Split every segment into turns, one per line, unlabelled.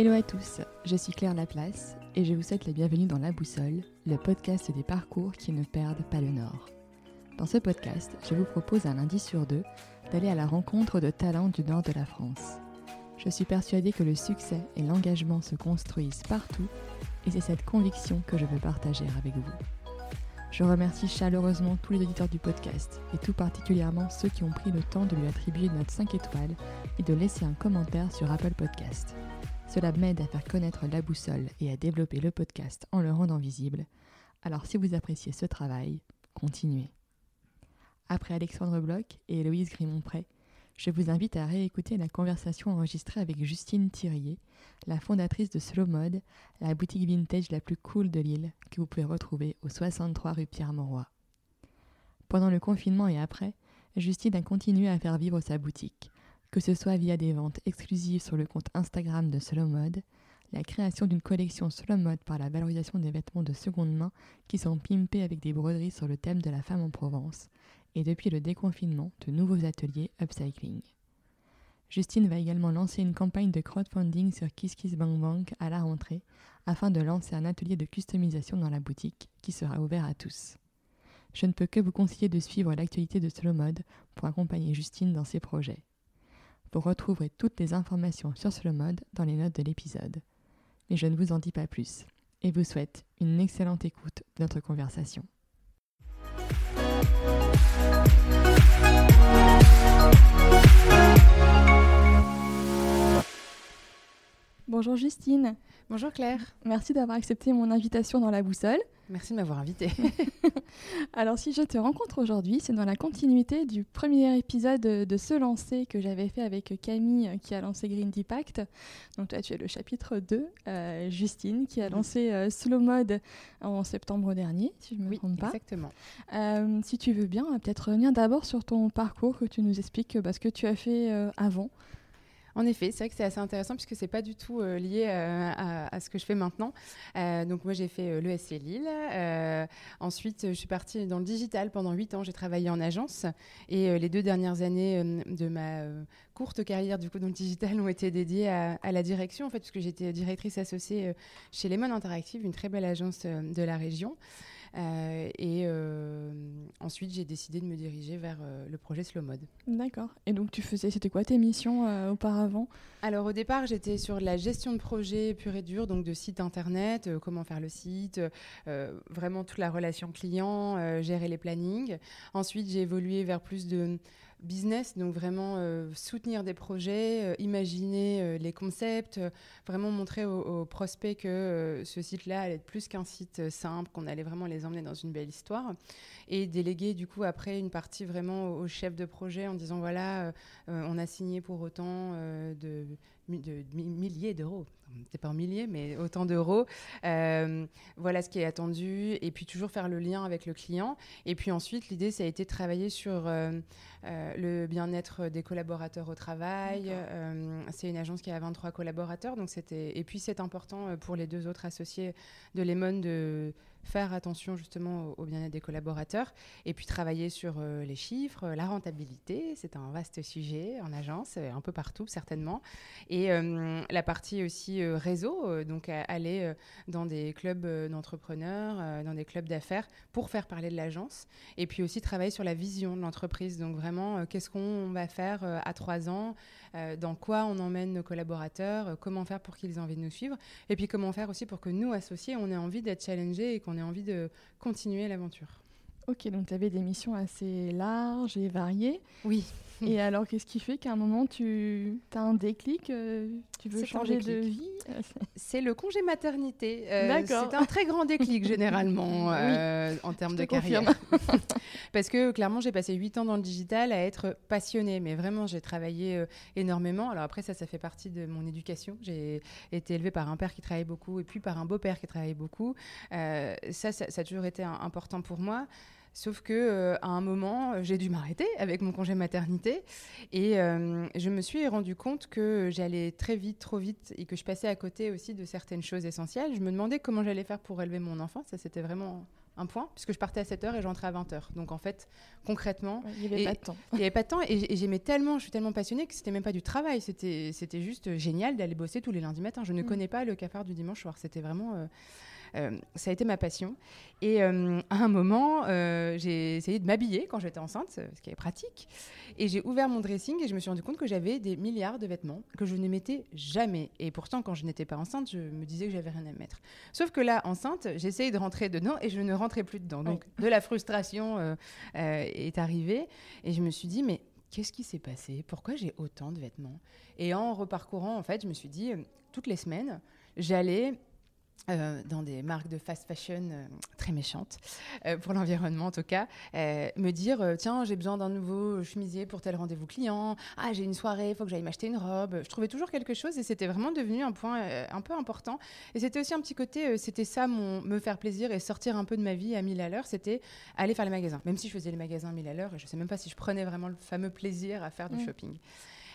Hello à tous, je suis Claire Laplace et je vous souhaite la bienvenue dans La Boussole, le podcast des parcours qui ne perdent pas le nord. Dans ce podcast, je vous propose un lundi sur deux d'aller à la rencontre de talents du nord de la France. Je suis persuadée que le succès et l'engagement se construisent partout et c'est cette conviction que je veux partager avec vous. Je remercie chaleureusement tous les auditeurs du podcast et tout particulièrement ceux qui ont pris le temps de lui attribuer une note 5 étoiles et de laisser un commentaire sur Apple Podcast. Cela m'aide à faire connaître la boussole et à développer le podcast en le rendant visible. Alors si vous appréciez ce travail, continuez. Après Alexandre Bloch et Héloïse Grimont-Pré, je vous invite à réécouter la conversation enregistrée avec Justine Thirier, la fondatrice de Slow Mode, la boutique vintage la plus cool de l'île, que vous pouvez retrouver au 63 rue Pierre-Mauroy. Pendant le confinement et après, Justine a continué à faire vivre sa boutique, que ce soit via des ventes exclusives sur le compte Instagram de Slow Mode, la création d'une collection Slow Mode par la valorisation des vêtements de seconde main qui sont pimpés avec des broderies sur le thème de la femme en Provence, et depuis le déconfinement, de nouveaux ateliers upcycling. Justine va également lancer une campagne de crowdfunding sur KissKissBankBank à la rentrée afin de lancer un atelier de customisation dans la boutique qui sera ouvert à tous. Je ne peux que vous conseiller de suivre l'actualité de Slow Mode pour accompagner Justine dans ses projets. Vous retrouverez toutes les informations sur Slow Mode dans les notes de l'épisode. Mais je ne vous en dis pas plus et vous souhaite une excellente écoute de notre conversation. Bonjour Justine.
Bonjour Claire.
Merci d'avoir accepté mon invitation dans la boussole.
Merci de m'avoir invitée.
Alors si je te rencontre aujourd'hui, c'est dans la continuité du premier épisode de Se lancer que j'avais fait avec Camille qui a lancé Green Deepact. Donc toi tu es le chapitre 2, euh, Justine qui a lancé euh, Slow Mode en septembre dernier, si je ne me trompe pas.
Exactement.
Euh, si tu veux bien, on va peut-être revenir d'abord sur ton parcours, que tu nous expliques bah, ce que tu as fait avant.
En effet, c'est vrai que c'est assez intéressant puisque c'est pas du tout euh, lié euh, à, ce que je fais maintenant. Euh, donc moi j'ai fait l'ESC Lille. ensuite je suis partie dans le digital pendant 8 ans. J'ai travaillé en agence et les deux dernières années de ma courte carrière du coup dans le digital ont été dédiées à, la direction en fait puisque j'étais directrice associée chez Lemon Interactive, une très belle agence de la région. Euh, et euh, ensuite, j'ai décidé de me diriger vers euh, le projet Slow Mode.
D'accord. Et donc, tu faisais, c'était quoi tes missions auparavant?
Alors, au départ, j'étais sur la gestion de projet pur et dur, donc de site internet, comment faire le site, vraiment toute la relation client, gérer les plannings. Ensuite, j'ai évolué vers plus de business, donc vraiment euh, soutenir des projets, euh, imaginer euh, les concepts, vraiment montrer aux, prospects que ce site-là allait être plus qu'un site simple, qu'on allait vraiment les emmener dans une belle histoire, et déléguer du coup après une partie vraiment au, chef de projet en disant voilà, on a signé pour autant de de, milliers d'euros. C'est pas en milliers, mais autant d'euros. Euh, voilà ce qui est attendu. Et puis toujours faire le lien avec le client. Et puis ensuite, l'idée, ça a été de travailler sur euh, euh, le bien-être des collaborateurs au travail. c'est une agence qui a 23 collaborateurs. Donc c'était... Et puis c'est important pour les deux autres associés de Lemon de faire attention justement au, bien-être des collaborateurs et puis travailler sur euh, les chiffres, la rentabilité, c'est un vaste sujet en agence, euh, un peu partout certainement. Et euh, la partie aussi réseau, donc aller dans des clubs d'entrepreneurs, dans des clubs d'affaires pour faire parler de l'agence et puis aussi travailler sur la vision de l'entreprise. Donc vraiment, qu'est-ce qu'on va faire à trois ans dans quoi on emmène nos collaborateurs, comment faire pour qu'ils aient envie de nous suivre, et puis comment faire aussi pour que nous, associés, on ait envie d'être challengés et qu'on ait envie de continuer l'aventure.
Ok, donc tu avais des missions assez larges et variées.
Oui.
Et alors, qu'est-ce qui fait qu'à un moment, tu as un déclic euh, Tu veux changer de vie
C'est le congé maternité. Euh, c'est un très grand déclic, généralement, euh, en termes de carrière. Parce que, clairement, j'ai passé 8 ans dans le digital à être passionnée. Mais vraiment, j'ai travaillé énormément. Alors après, ça, ça fait partie de mon éducation. J'ai été élevée par un père qui travaillait beaucoup et puis par un beau-père qui travaillait beaucoup. ça, ça, ça, a toujours été important pour moi. Sauf que euh, à un moment, j'ai dû m'arrêter avec mon congé maternité et euh, je me suis rendu compte que j'allais très vite, trop vite et que je passais à côté aussi de certaines choses essentielles. Je me demandais comment j'allais faire pour élever mon enfant. Ça, c'était vraiment un point, puisque je partais à 7h et j'entrais à 20h. Donc en fait, concrètement...
il n'y avait pas de temps.
Il n'y avait pas de temps et, j'aimais tellement, je suis tellement passionnée que c'était même pas du travail. C'était juste génial d'aller bosser tous les lundis matins. Je ne mm. connais pas le cafard du dimanche soir. C'était vraiment... Euh, ça a été ma passion. Et euh, à un moment, euh, j'ai essayé de m'habiller quand j'étais enceinte, ce qui est pratique. Et j'ai ouvert mon dressing et je me suis rendu compte que j'avais des milliards de vêtements que je ne mettais jamais. Et pourtant, quand je n'étais pas enceinte, je me disais que j'avais rien à mettre. Sauf que là, enceinte, j'essayais de rentrer dedans et je ne rentrais plus dedans. Donc, de la frustration est arrivée. Et je me suis dit, mais qu'est-ce qui s'est passé? Pourquoi j'ai autant de vêtements? Et en reparcourant, en fait, je me suis dit, toutes les semaines, j'allais euh, dans des marques de fast fashion euh, très méchantes, euh, pour l'environnement en tout cas, me dire tiens, j'ai besoin d'un nouveau chemisier pour tel rendez-vous client, ah, j'ai une soirée, il faut que j'aille m'acheter une robe. Je trouvais toujours quelque chose et c'était vraiment devenu un point un peu important. Et c'était aussi un petit côté, c'était ça, mon, me faire plaisir et sortir un peu de ma vie à 1000 à l'heure, c'était aller faire les magasins. Même si je faisais les magasins à 1000 à l'heure, je ne sais même pas si je prenais vraiment le fameux plaisir à faire du mmh. shopping.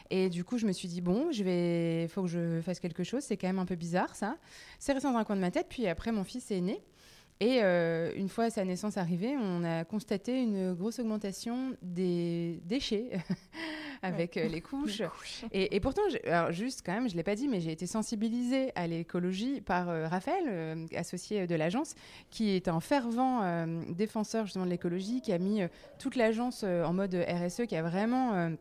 Et du coup, je me suis dit, bon, je vais, faut que je fasse quelque chose. C'est quand même un peu bizarre, ça. C'est resté dans un coin de ma tête. Puis après, mon fils est né. Et euh, une fois sa naissance arrivée, on a constaté une grosse augmentation des déchets avec euh, les couches. Et, pourtant, alors juste quand même, je ne l'ai pas dit, mais j'ai été sensibilisée à l'écologie par euh, Raphaël, associé de l'agence, qui est un fervent défenseur justement de l'écologie, qui a mis toute l'agence en mode RSE, qui a vraiment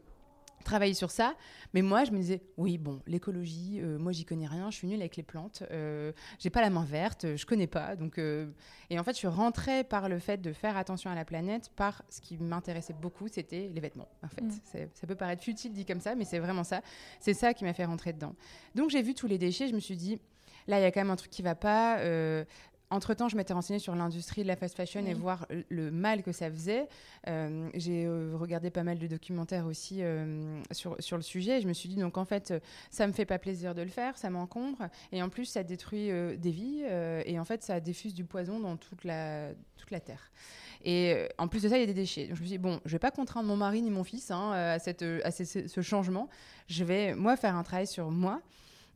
travailler sur ça. Mais moi, je me disais, oui, bon, l'écologie, euh, moi, j'y connais rien, je suis nulle avec les plantes, euh, j'ai pas la main verte, je connais pas. Donc, euh, Et en fait, je suis rentrée par le fait de faire attention à la planète, par ce qui m'intéressait beaucoup, c'était les vêtements. En fait, mm. ça peut paraître futile dit comme ça, mais c'est vraiment ça. C'est ça qui m'a fait rentrer dedans. Donc, j'ai vu tous les déchets, je me suis dit, là, il y a quand même un truc qui va pas. Euh, entre-temps, je m'étais renseignée sur l'industrie de la fast fashion et voir le mal que ça faisait. Euh, j'ai euh, regardé pas mal de documentaires aussi euh, sur, sur le sujet. Et je me suis dit, donc en fait, ça me fait pas plaisir de le faire, ça m'encombre. Et en plus, ça détruit des vies. et en fait, ça diffuse du poison dans toute la, toute la Terre. Et en plus de ça, il y a des déchets. Donc je me suis dit, bon, je vais pas contraindre mon mari ni mon fils hein, à, cette, à ce, changement. Je vais, moi, faire un travail sur moi.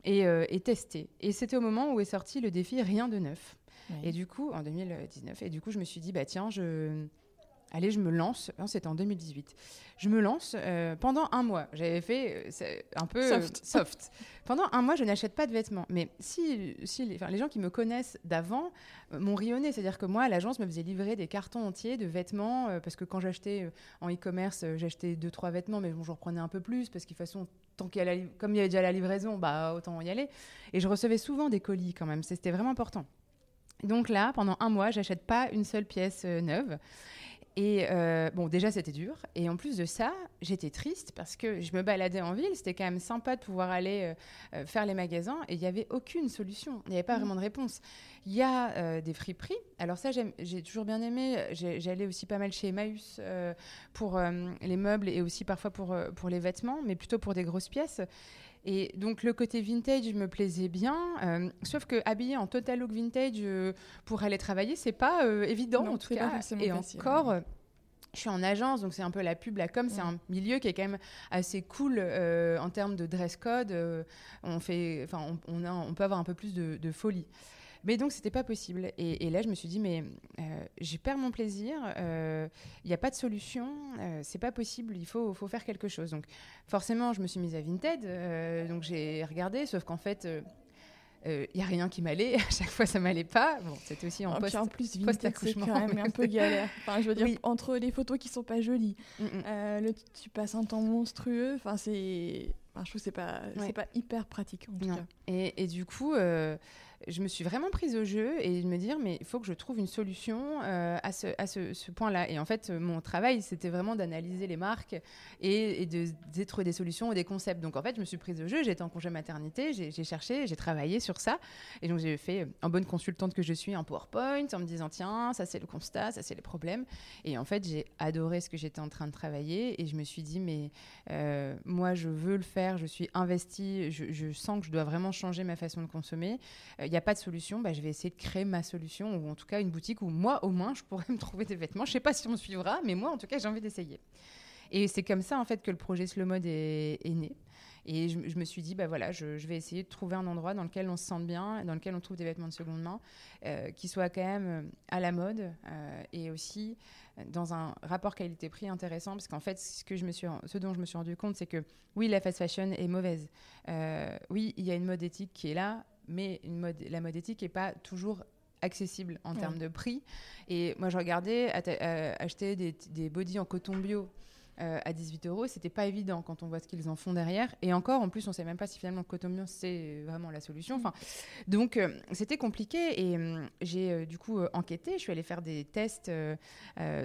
Et, et, tester. Et c'était au moment où est sorti le défi Rien de neuf. Et du coup, en 2019, et du coup, je me suis dit, bah tiens, je. Allez, je me lance. Non, c'était en 2018. Je me lance euh, pendant un mois. J'avais fait euh, un peu
euh,
soft. pendant un mois, je n'achète pas de vêtements. Mais si, si les, les gens qui me connaissent d'avant m'ont rionné. C'est-à-dire que moi, l'agence me faisait livrer des cartons entiers de vêtements. parce que quand j'achetais en e-commerce, j'achetais deux, trois vêtements. Mais bon, j'en reprenais un peu plus. Parce qu'il façon, tant qu'il y a comme il y avait déjà la livraison, bah, autant y aller. Et je recevais souvent des colis quand même. C'était vraiment important. Donc là, pendant un mois, j'achète pas une seule pièce euh, neuve. Et euh, bon, déjà, c'était dur. Et en plus de ça, j'étais triste parce que je me baladais en ville. C'était quand même sympa de pouvoir aller euh, faire les magasins. Et il n'y avait aucune solution. Il n'y avait pas mmh. vraiment de réponse. Il y a des friperies. Alors ça, j'ai toujours bien aimé. J'allais aussi pas mal chez Emmaüs pour les meubles et aussi parfois pour, pour les vêtements, mais plutôt pour des grosses pièces. Et donc le côté vintage me plaisait bien, euh, sauf que habiller en total look vintage euh, pour aller travailler, c'est pas euh, évident en tout cas. Et encore. Je suis en agence, donc c'est un peu la pub, la com. C'est un milieu qui est quand même assez cool en termes de dress code. on, fait, enfin, on, on, peut avoir un peu plus de, de folie. Mais donc, c'était pas possible. Et, là, je me suis dit, mais euh, j'ai perdu mon plaisir, il euh, n'y a pas de solution, euh, c'est pas possible, il faut, faut, faire quelque chose. Donc, forcément, je me suis mise à Vinted, donc j'ai regardé, sauf qu'en fait, il n'y a rien qui m'allait. À chaque fois, ça m'allait pas. Bon, c'était aussi en post,
en plus, Vinted, c'est quand même un peu galère. Enfin, je veux dire, entre les photos qui sont pas jolies, mm, mm. le, tu passes un temps monstrueux. Enfin, c'est, enfin, je trouve c'est pas, c'est pas hyper pratique en tout cas.
Et, et, du coup, je me suis vraiment prise au jeu et de me dire, mais il faut que je trouve une solution euh, à ce, point-là. Et en fait, mon travail, c'était vraiment d'analyser les marques et, de, trouver des solutions ou des concepts. Donc en fait, je me suis prise au jeu, j'étais en congé maternité, j'ai cherché, j'ai travaillé sur ça. Et donc j'ai fait, en bonne consultante que je suis, un PowerPoint en me disant, tiens, ça c'est le constat, ça c'est les problèmes. Et en fait, j'ai adoré ce que j'étais en train de travailler et je me suis dit, mais euh, moi, je veux le faire, je suis investie, je, sens que je dois vraiment changer ma façon de consommer. Euh, il n'y a pas de solution, bah, je vais essayer de créer ma solution, ou en tout cas une boutique où moi, au moins, je pourrais me trouver des vêtements. Je ne sais pas si on suivra, mais moi, en tout cas, j'ai envie d'essayer. Et c'est comme ça, en fait, que le projet Slow Mode est, né. Et je, me suis dit, bah voilà, je, vais essayer de trouver un endroit dans lequel on se sente bien, dans lequel on trouve des vêtements de seconde main, euh, qui soient quand même euh, à la mode euh, et aussi dans un rapport qualité-prix intéressant. Parce qu'en fait, me ce dont je me suis rendu compte, c'est que oui, la fast fashion est mauvaise. oui, il y a une mode éthique qui est là, mais une mode, la mode éthique n'est pas toujours accessible en termes de prix. Et moi, je regardais acheter des, des bodys en coton bio euh, à 18 euros, c'était pas évident quand on voit ce qu'ils en font derrière. Et encore, en plus, on sait même pas si finalement Cotomion c'est vraiment la solution. Enfin, donc euh, c'était compliqué et euh, j'ai du coup enquêté. Je suis allée faire des tests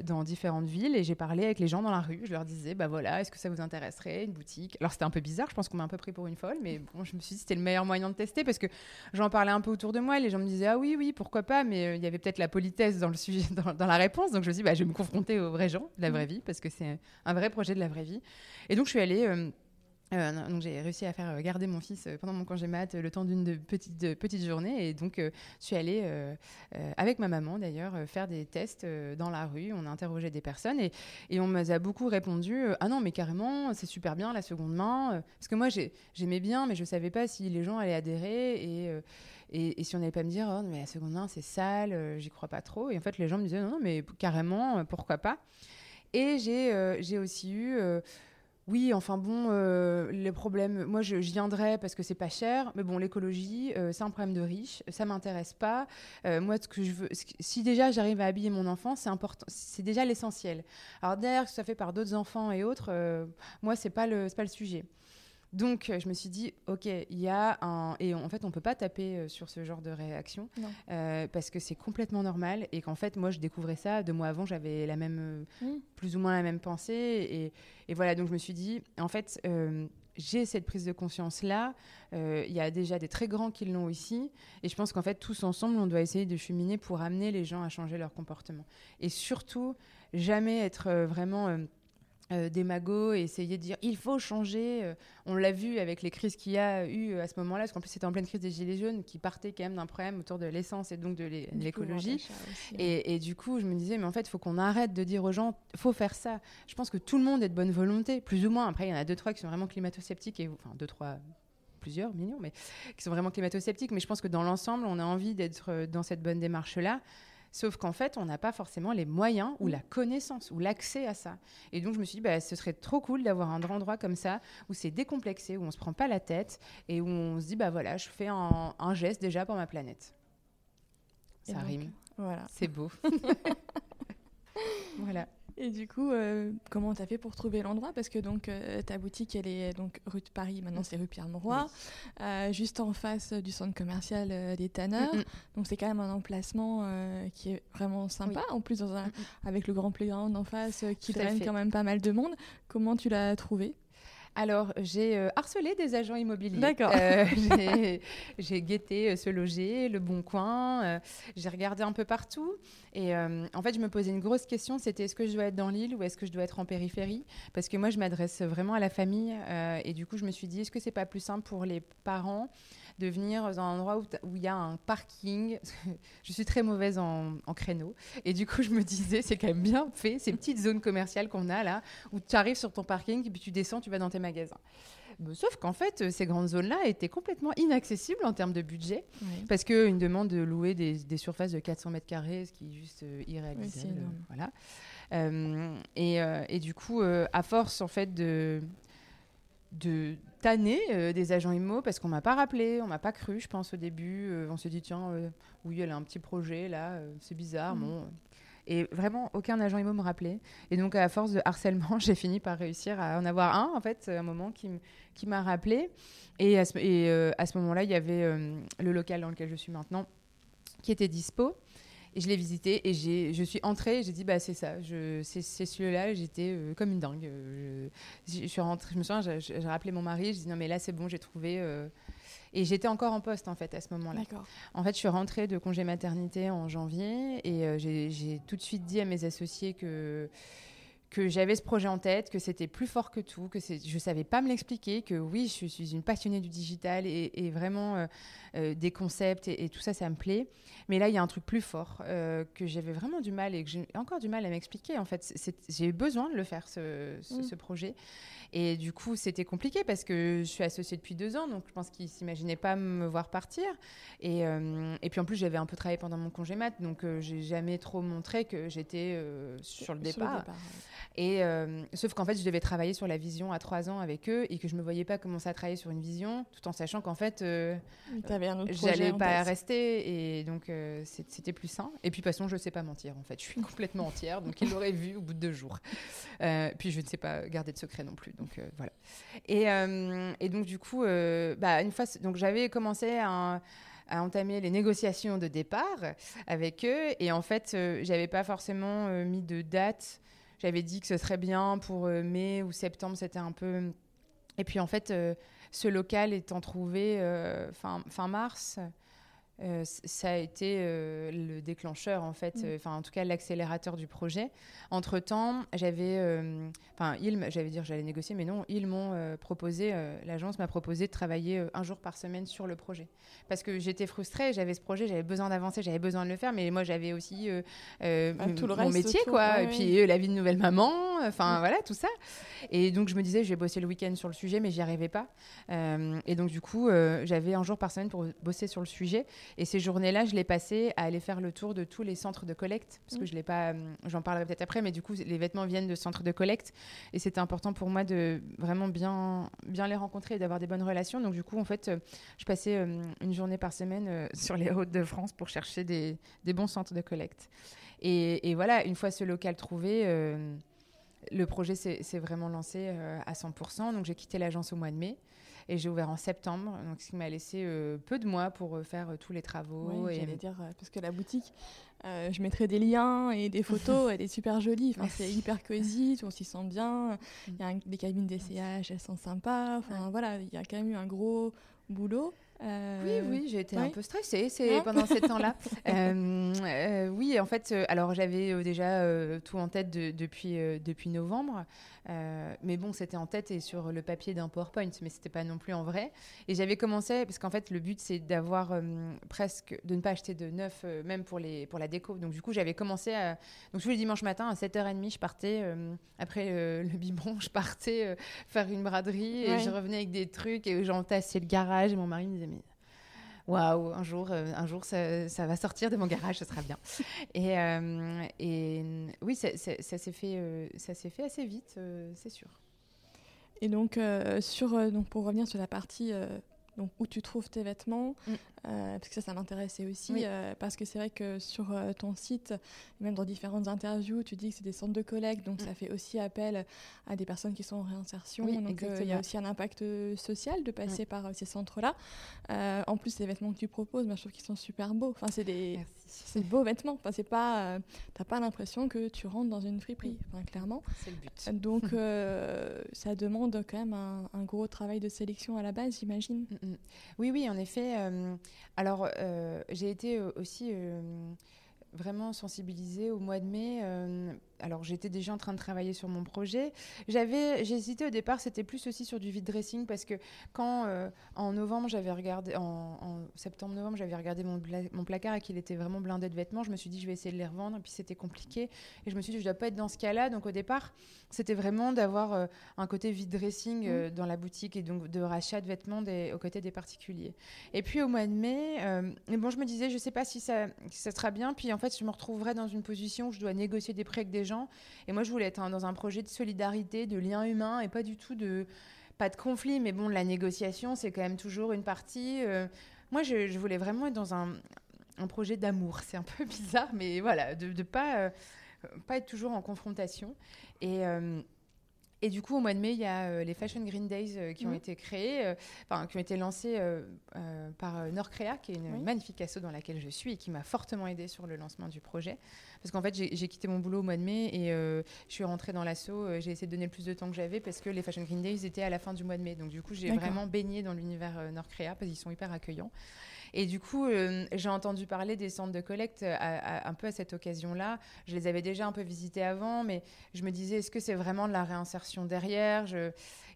dans différentes villes et j'ai parlé avec les gens dans la rue. Je leur disais, bah voilà, est-ce que ça vous intéresserait une boutique? Alors c'était un peu bizarre. Je pense qu'on m'a un peu pris pour une folle, mais bon, je me suis dit c'était le meilleur moyen de tester parce que j'en parlais un peu autour de moi. Les gens me disaient ah oui oui pourquoi pas, mais il y avait peut-être la politesse dans le sujet, dans, la réponse. Donc je me suis dit bah je vais me confronter aux vrais gens, de la vraie vie, parce que c'est un vrai projet de la vraie vie. Et donc, je suis allée. Euh, euh, donc j'ai réussi à faire euh, garder mon fils pendant mon congé mat le temps d'une petite, petite journée et donc je suis allée avec ma maman d'ailleurs faire des tests dans la rue. On a interrogé des personnes et, et on m'a beaucoup répondu ah non mais carrément c'est super bien la seconde main parce que moi j'aimais bien mais je savais pas si les gens allaient adhérer et et, si on n'allait pas me dire, oh, mais la seconde main, c'est sale, j'y crois pas trop. Et en fait, les gens me disaient, non, non mais carrément, pourquoi pas? Et j'ai euh, j'ai aussi eu euh, oui, enfin bon, euh, les problèmes. Moi, je, viendrais parce que c'est pas cher, mais bon, l'écologie, c'est un problème de riche, ça m'intéresse pas. moi, ce que je veux, si déjà j'arrive à habiller mon enfant, c'est important, c'est déjà l'essentiel. Alors derrière, ça fait par d'autres enfants et autres, moi, c'est pas le, pas le sujet. Donc, euh, je me suis dit, OK, il y a un. Et en fait, on ne peut pas taper euh, sur ce genre de réaction euh, parce que c'est complètement normal et qu'en fait, moi, je découvrais ça. Deux mois avant, j'avais la même. Mm. plus ou moins la même pensée. Et, voilà, donc je me suis dit, en fait. j'ai cette prise de conscience-là. Il y a déjà des très grands qui l'ont ici. Et je pense qu'en fait, tous ensemble, on doit essayer de cheminer pour amener les gens à changer leur comportement. Et surtout, jamais être vraiment euh, des magots et essayer de dire il faut changer. Euh, on l'a vu avec les crises qu'il y a eu à ce moment-là, parce qu'en plus c'était en pleine crise des Gilets jaunes qui partait quand même d'un problème autour de l'essence et donc de l'écologie. Et, du coup, je me disais, mais en fait, il faut qu'on arrête de dire aux gens faut faire ça. Je pense que tout le monde est de bonne volonté, plus ou moins. Après, il y en a deux, trois qui sont vraiment climato-sceptiques, et, enfin, deux, trois plusieurs millions, mais qui sont vraiment climato-sceptiques. Mais je pense que dans l'ensemble, on a envie d'être euh, dans cette bonne démarche-là. Sauf qu'en fait, on n'a pas forcément les moyens ou la connaissance ou l'accès à ça. Et donc, je me suis dit, bah, ce serait trop cool d'avoir un endroit comme ça où c'est décomplexé, où on se prend pas la tête et où on se dit, bah voilà, je fais un, geste déjà pour ma planète. Ça rime. Voilà. C'est beau.
voilà. Et du coup, euh, comment tu as fait pour trouver l'endroit? Parce que donc euh, ta boutique, elle est donc rue de Paris, maintenant c'est rue Pierre-Mauroy, euh, juste en face du centre commercial des Tanneurs. Mm. Donc c'est quand même un emplacement qui est vraiment sympa. En plus, dans un, mm, avec le grand playground en face qui traîne quand même pas mal de monde. Comment tu l'as trouvé?
Alors, j'ai euh, harcelé des agents immobiliers.
D'accord.
Euh, j'ai guetté euh, ce loger, le bon coin. j'ai regardé un peu partout. Et en fait, je me posais une grosse question c'était est-ce que je dois être dans l'île ou est-ce que je dois être en périphérie? Parce que moi, je m'adresse vraiment à la famille. et du coup, je me suis dit est-ce que c'est pas plus simple pour les parents de venir dans un endroit où il y a un parking. je suis très mauvaise en, créneau. Et du coup, je me disais, c'est quand même bien fait, ces petites zones commerciales qu'on a là, où tu arrives sur ton parking, et puis tu descends, tu vas dans tes magasins. Sauf qu'en fait, ces grandes zones-là étaient complètement inaccessibles en termes de budget, parce qu'une demande de louer des, surfaces de 400 mètres carrés, ce qui est juste euh, irréalisable. voilà. Euh, et, euh, et, du coup, à force en fait de, de euh, des agents IMO parce qu'on m'a pas rappelé, on m'a pas cru, je pense au début. Euh, on s'est dit tiens, euh, oui, elle a un petit projet là, c'est bizarre, mm. bon. Et vraiment, aucun agent IMO me rappelait. Et donc, à force de harcèlement, j'ai fini par réussir à en avoir un, en fait, à un moment qui, m'a rappelé. Et à ce, ce moment-là, il y avait le local dans lequel je suis maintenant qui était dispo. Et je l'ai visité et je suis entrée et j'ai dit, bah, c'est ça, c'est celui-là. J'étais euh, comme une dingue. Euh, je, suis rentrée, je me souviens, j'ai rappelé mon mari, je dit, non, mais là, c'est bon, j'ai trouvé. Euh. Et j'étais encore en poste, en fait, à ce moment-là. En fait, je suis rentrée de congé maternité en janvier et j'ai tout de suite dit à mes associés que que j'avais ce projet en tête, que c'était plus fort que tout, que je ne savais pas me l'expliquer, que oui, je suis une passionnée du digital et, vraiment euh, euh, des concepts et, tout ça, ça me plaît. Mais là, il y a un truc plus fort euh, que j'avais vraiment du mal et que j'ai encore du mal à m'expliquer. En fait, j'ai eu besoin de le faire, ce, mmh. ce projet. Et du coup, c'était compliqué parce que je suis associée depuis deux ans, donc je pense qu'ils s'imaginaient pas me voir partir. Et, et puis en plus, j'avais un peu travaillé pendant mon congé mat, donc j'ai jamais trop montré que j'étais euh, sur le départ. Et sauf qu'en fait, je devais travailler sur la vision à trois ans avec eux et que je me voyais pas commencer à travailler sur une vision, tout en sachant qu'en fait, j'allais pas rester et donc c'était plus sain. Et puis de toute façon, je sais pas mentir. En fait, je suis complètement entière, donc ils l'auraient vu au bout de deux jours. puis je ne sais pas garder de secret non plus. Donc euh, voilà. Et, euh, et, donc du coup, euh, bah, une fois, donc j'avais commencé à, entamer les négociations de départ avec eux. Et en fait, j'avais pas forcément mis de date. J'avais dit que ce serait bien pour mai ou septembre, c'était un peu. Et puis en fait, ce local étant trouvé fin, fin mars, euh, ça a été euh, le déclencheur en fait, mm. euh, enfin en tout cas l'accélérateur du projet. Entre temps, j'avais, enfin ils, j'allais dire j'allais négocier, mais non, ils m'ont proposé, l'agence m'a proposé de travailler un jour par semaine sur le projet, parce que j'étais frustrée, j'avais ce projet, j'avais besoin d'avancer, j'avais besoin de le faire, mais moi j'avais aussi ah, tout le mon métier quoi, et puis la vie de nouvelle maman, enfin mm. voilà tout ça. Et donc je me disais je vais bosser le week-end sur le sujet, mais j'y arrivais pas. et donc du coup j'avais un jour par semaine pour bosser sur le sujet. Et ces journées-là, je l'ai passé à aller faire le tour de tous les centres de collecte, parce que mm. je l'ai pas, euh, j'en parlerai peut-être après, mais du coup, les vêtements viennent de centres de collecte, et c'était important pour moi de vraiment bien, bien les rencontrer et d'avoir des bonnes relations. Donc du coup, en fait, euh, je passais euh, une journée par semaine sur les routes de France pour chercher des, des bons centres de collecte. Et, et, voilà, une fois ce local trouvé, le projet s'est vraiment lancé à 100%. Donc j'ai quitté l'agence au mois de mai. Et j'ai ouvert en septembre, donc ce qui m'a laissé euh, peu de mois pour euh, faire euh, tous les travaux.
Oui, j'allais dire, parce que la boutique, je mettrai des liens et des photos, elle est super jolie. Enfin, c'est hyper cosy, on s'y sent bien. Il y a des cabines d'essayage, elles sont sympas. Enfin, voilà, il y a quand même eu un gros boulot.
Oui, oui, j'ai été un peu stressée c'est pendant ces temps-là. oui, en fait, alors j'avais déjà tout en tête depuis, depuis novembre. Euh, mais bon, c'était en tête et sur le papier d'un PowerPoint, mais c'était pas non plus en vrai. Et j'avais commencé, parce qu'en fait, le but, c'est d'avoir euh, presque, de ne pas acheter de neuf, euh, même pour, les, pour la déco. Donc, du coup, j'avais commencé à. Donc, tous les dimanches matin, à 7h30, je partais, après le biberon, je partais faire une braderie et je revenais avec des trucs et j'entassais le garage. Et mon mari me disait, mais waouh, un jour, euh, un jour ça, va sortir de mon garage, ce sera bien. Et, euh, et oui, ça, s'est fait, euh, ça s'est fait assez vite, c'est sûr.
Et donc, sur, donc, pour revenir sur la partie donc, où tu trouves tes vêtements, mm. Euh, parce que ça, ça m'intéressait aussi, euh, parce que c'est vrai que sur euh, ton site, même dans différentes interviews, tu dis que c'est des centres de collecte, donc mm. ça fait aussi appel à des personnes qui sont en réinsertion. donc il y a aussi un impact social de passer par ces centres-là. en plus, les vêtements que tu proposes, moi, je trouve qu'ils sont super beaux. Enfin, c'est des, c'est beaux vêtements. Enfin, c'est pas, t'as pas l'impression que tu rentres dans une friperie, enfin, clairement.
C'est le but.
Donc, ça demande quand même un, gros travail de sélection à la base, j'imagine. Mm,
oui, oui, en effet. Alors, euh, j'ai été euh, aussi euh, vraiment sensibilisée au mois de mai alors j'étais déjà en train de travailler sur mon projet. J'avais, hésité au départ, c'était plus aussi sur du vide dressing parce que quand euh, en novembre j'avais regardé, en, septembre-novembre j'avais regardé mon, mon, placard et qu'il était vraiment blindé de vêtements, je me suis dit je vais essayer de les revendre et puis c'était compliqué et je me suis dit je dois pas être dans ce cas-là. Donc au départ c'était vraiment d'avoir euh, un côté vide dressing euh, mmh. dans la boutique et donc de rachat de vêtements des, aux côtés des particuliers. Et puis au mois de mai, bon je me disais je sais pas si ça, si ça sera bien. Puis en fait je me retrouverai dans une position où je dois négocier des prêts avec des gens et moi, je voulais être dans un projet de solidarité, de lien humain et pas du tout de. Pas de conflit, mais bon, la négociation, c'est quand même toujours une partie. Euh, moi, je, voulais vraiment être dans un, un projet d'amour. C'est un peu bizarre, mais voilà, de ne pas, euh, pas être toujours en confrontation. Et. Euh, et du coup, au mois de mai, il y a euh, les Fashion Green Days euh, qui ont mmh. été créés, euh, enfin, qui ont été lancés par Nordcrea, qui est une magnifique asso dans laquelle je suis et qui m'a fortement aidée sur le lancement du projet. Parce qu'en fait, j'ai quitté mon boulot au mois de mai et je suis rentrée dans l'asso. j'ai essayé de donner le plus de temps que j'avais parce que les Fashion Green Days étaient à la fin du mois de mai. Donc, du coup, j'ai vraiment baigné dans l'univers Nordcrea parce qu'ils sont hyper accueillants. Et du coup, euh, j'ai entendu parler des centres de collecte un peu à cette occasion-là. Je les avais déjà un peu visités avant, mais je me disais, est-ce que c'est vraiment de la réinsertion derrière?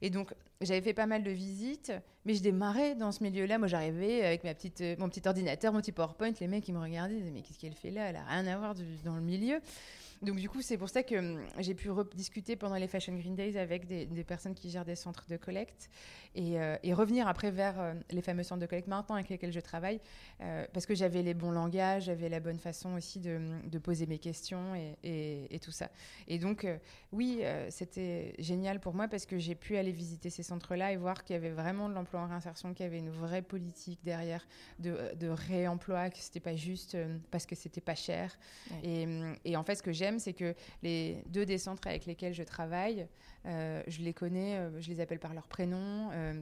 Et donc, j'avais fait pas mal de visites, mais je démarrais dans ce milieu-là. Moi, j'arrivais avec petite, mon petit ordinateur, mon petit PowerPoint. Les mecs, ils me regardaient, ils disaient, mais qu'est-ce qu'elle fait là? Elle a rien à voir dans le milieu. Donc du coup, c'est pour ça que hum, j'ai pu rediscuter pendant les Fashion Green Days avec des, personnes qui gèrent des centres de collecte et, euh, revenir après vers euh, les fameux centres de collecte maintenant avec lesquels je travaille euh, parce que j'avais les bons langages, j'avais la bonne façon aussi de, poser mes questions et, tout ça. Et donc oui, c'était génial pour moi parce que j'ai pu aller visiter ces centres-là et voir qu'il y avait vraiment de l'emploi en réinsertion, qu'il y avait une vraie politique derrière de, réemploi, que c'était pas juste parce que c'était pas cher. Et, et en fait, ce que c'est que les deux des centres avec lesquels je travaille, euh, je les connais, euh, je les appelle par leur prénom. Euh,